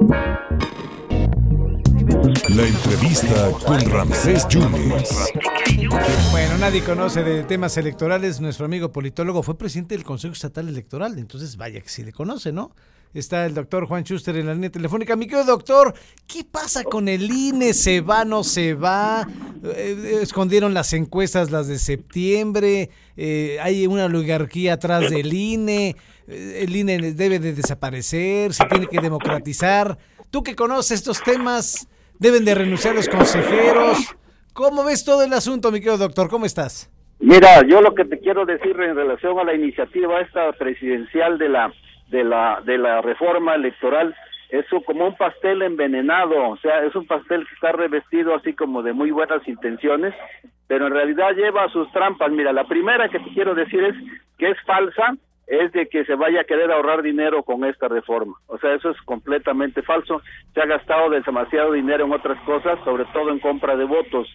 La entrevista con Ramsés Yunes. Bueno, nadie conoce de temas electorales. Nuestro amigo politólogo fue presidente del Consejo Estatal Electoral, entonces vaya que sí le conoce, ¿no? Está el doctor Juan Schuster en la línea telefónica. Mi querido doctor, ¿qué pasa con el INE? ¿Se va, no se va? Eh, escondieron las encuestas, las de septiembre. Eh, hay una oligarquía atrás del INE. Eh, el INE debe de desaparecer, se tiene que democratizar. Tú que conoces estos temas, deben de renunciar los consejeros. ¿Cómo ves todo el asunto, mi querido doctor? ¿Cómo estás? Mira, yo lo que te quiero decir en relación a la iniciativa esta presidencial de la de la de la reforma electoral es como un pastel envenenado, o sea, es un pastel que está revestido así como de muy buenas intenciones, pero en realidad lleva sus trampas. Mira, la primera que te quiero decir es que es falsa, es de que se vaya a querer ahorrar dinero con esta reforma. O sea, eso es completamente falso. Se ha gastado demasiado dinero en otras cosas, sobre todo en compra de votos.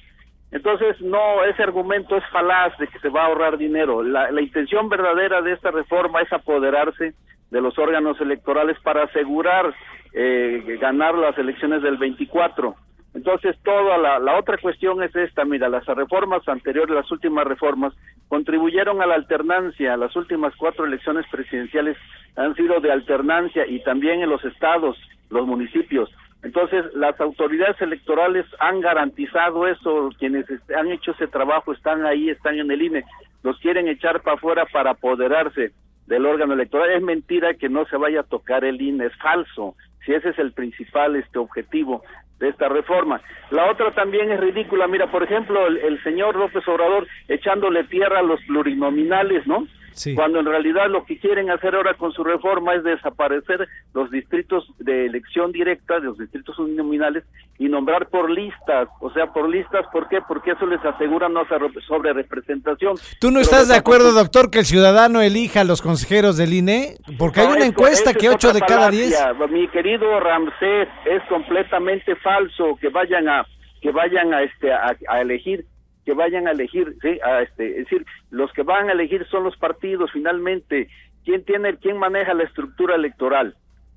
Entonces, no, ese argumento es falaz de que se va a ahorrar dinero. La, la intención verdadera de esta reforma es apoderarse de los órganos electorales para asegurar eh, ganar las elecciones del 24. Entonces, toda la, la, otra cuestión es esta, mira, las reformas anteriores, las últimas reformas, contribuyeron a la alternancia, las últimas cuatro elecciones presidenciales han sido de alternancia y también en los estados, los municipios. Entonces, las autoridades electorales han garantizado eso, quienes han hecho ese trabajo están ahí, están en el INE, los quieren echar para afuera para apoderarse del órgano electoral. Es mentira que no se vaya a tocar el INE, es falso, si ese es el principal este objetivo de esta reforma. La otra también es ridícula, mira, por ejemplo, el, el señor López Obrador echándole tierra a los plurinominales, ¿no? Cuando en realidad lo que quieren hacer ahora con su reforma es desaparecer los distritos de elección directa, de los distritos uninominales, y nombrar por listas. O sea, por listas, ¿por qué? Porque eso les asegura no sobre representación. ¿Tú no estás de acuerdo, doctor, que el ciudadano elija a los consejeros del INE? Porque hay una encuesta que 8 de cada 10. Mi querido Ramsés, es completamente falso que vayan a que vayan a este a elegir que vayan a elegir, sí, a este, es decir, los que van a elegir son los partidos finalmente. ¿Quién tiene, quién maneja la estructura electoral?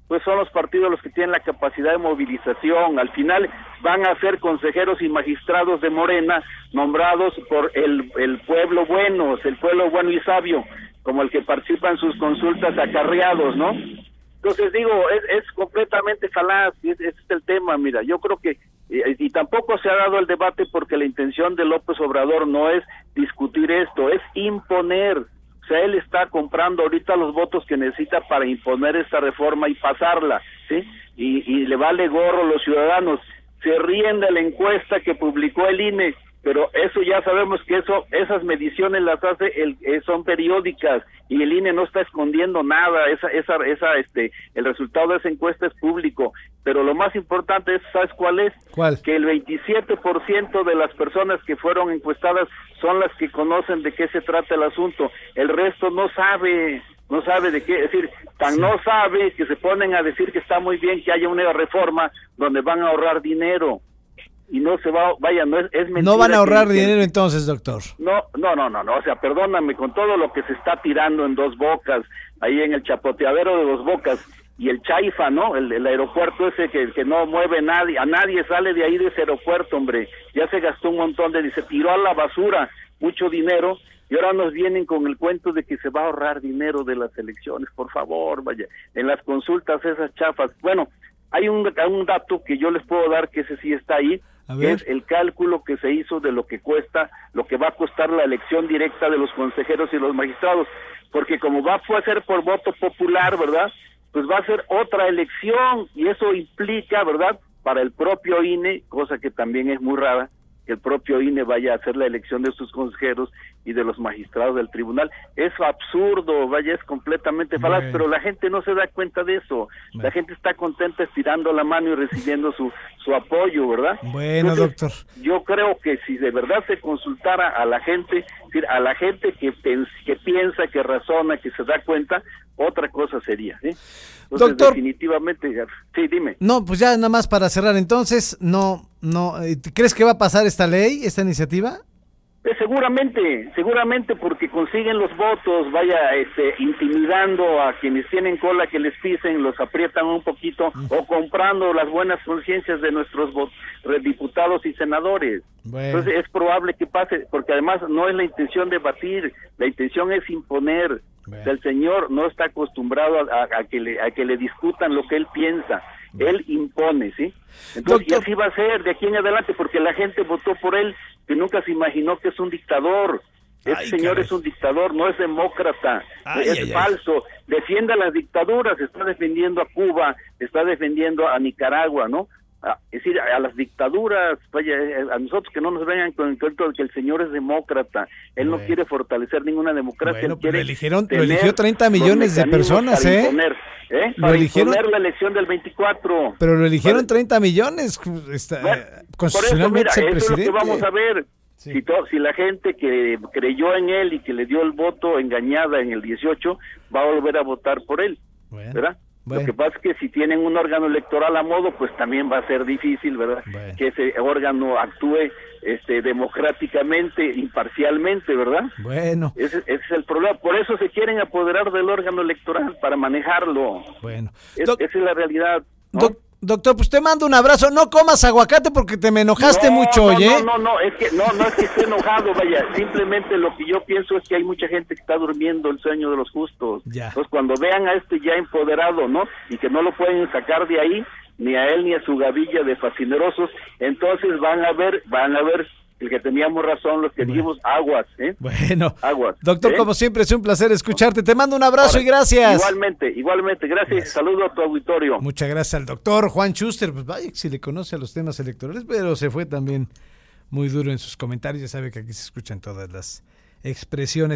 Pues son los partidos los que tienen la capacidad de movilización. Al final van a ser consejeros y magistrados de Morena nombrados por el, el pueblo bueno, el pueblo bueno y sabio, como el que participa en sus consultas acarreados, ¿no? Entonces digo, es, es completamente falaz, ese es el tema, mira, yo creo que y, tampoco se ha dado el debate porque la intención de López Obrador no es discutir esto, es imponer. O sea, él está comprando ahorita los votos que necesita para imponer esta reforma y pasarla, ¿sí? Y, y le vale gorro a los ciudadanos. Se ríen de la encuesta que publicó el INE pero eso ya sabemos que eso esas mediciones las hace el, eh, son periódicas y el INE no está escondiendo nada. Esa esa esa este el resultado de esa encuesta es público. Pero lo más importante es sabes cuál es ¿Cuál? que el 27% de las personas que fueron encuestadas son las que conocen de qué se trata el asunto. El resto no sabe no sabe de qué, es decir, tan no sabe que se ponen a decir que está muy bien que haya una reforma donde van a ahorrar dinero y no se va, vaya, no es, es mentira. No van a ahorrar dinero entonces, doctor. No, no, no, no, no, o sea, perdóname, con todo lo que se está tirando en dos bocas, ahí en el chapoteadero de dos bocas, y el Chaifa, ¿no? El, aeropuerto ese que, que no mueve nadie, a nadie sale de ahí de ese aeropuerto, hombre, ya se gastó un montón de, se tiró a la basura mucho dinero, y ahora nos vienen con el cuento de que se va a ahorrar dinero de las elecciones, por favor, vaya, en las consultas esas chafas. Bueno, hay un, un dato que yo les puedo dar que ese sí está ahí, es el cálculo que se hizo de lo que cuesta, lo que va a costar la elección directa de los consejeros y los magistrados, porque como va a ser por voto popular, ¿verdad? Pues va a ser otra elección y eso implica, ¿verdad? Para el propio INE, cosa que también es muy rara, que el propio INE vaya a hacer la elección de sus consejeros y de los magistrados del tribunal. Es absurdo, vaya, es completamente falaz, pero la gente no se da cuenta de eso. La gente está contenta estirando la mano y recibiendo su, su apoyo, ¿verdad? Bueno, doctor. Yo creo que si de verdad se consultara a la gente, a la gente que, que piensa, que razona, que se da cuenta, otra cosa sería, ¿sí? Doctor, definitivamente, sí, dime. No, pues ya nada más para cerrar, entonces, no, no, eh, ¿crees que va a pasar esta ley, esta iniciativa? Eh, seguramente, seguramente porque consiguen los votos, vaya, este, intimidando a quienes tienen cola que les pisen, los aprietan un poquito, o comprando las buenas conciencias de nuestros diputados y senadores. Entonces es probable que pase, porque además no es la intención de batir, la intención es imponer. El señor no está acostumbrado a, que le, a que le discutan lo que él piensa. Él impone, ¿sí? Entonces, y así va a ser de aquí en adelante, porque la gente votó por él, que nunca se imaginó que es un dictador. Este señor es un dictador, no es demócrata, es falso, defiende a las dictaduras, está defendiendo a Cuba, está defendiendo a Nicaragua, ¿no? Es decir, a las dictaduras, vaya, eh, a nosotros que no nos vengan con el cuento de que el señor es demócrata, él no quiere fortalecer ninguna democracia, él quiere lo, eligieron, lo eligió 30 millones de personas, ¿eh? ¿eh? Lo eligieron, la elección del 24. Pero lo eligieron 30 millones, está, bueno, constitucionalmente por eso, mira, eso es lo que vamos a ver. Si, si la gente que creyó en él y que le dio el voto engañada en el 18 va a volver a votar por él, ¿verdad? Lo que pasa es que si tienen un órgano electoral a modo, pues también va a ser difícil, ¿verdad? Que ese órgano actúe este, democráticamente, imparcialmente, ¿verdad? Bueno. Ese, es el problema. Por eso se quieren apoderar del órgano electoral, para manejarlo. Bueno. esa es la realidad. Doctor, pues te mando un abrazo. No comas aguacate porque te me enojaste mucho hoy, ¿eh? No, no, no, es que no, no es que esté enojado, vaya. Simplemente lo que yo pienso es que hay mucha gente que está durmiendo el sueño de los justos. Ya. Entonces, cuando vean a este ya empoderado, ¿no? Y que no lo pueden sacar de ahí, ni a él ni a su gavilla de fascinerosos, entonces van a ver, van a ver el que teníamos razón, los que dijimos aguas, ¿eh? Bueno, aguas. Doctor, ¿eh? como siempre, es un placer escucharte. Te mando un abrazo y gracias. Igualmente, igualmente, gracias. Saludo a tu auditorio. Muchas gracias al doctor Juan Schuster. Pues vaya, si le conoce a los temas electorales, pero se fue también muy duro en sus comentarios. Ya sabe que aquí se escuchan todas las expresiones.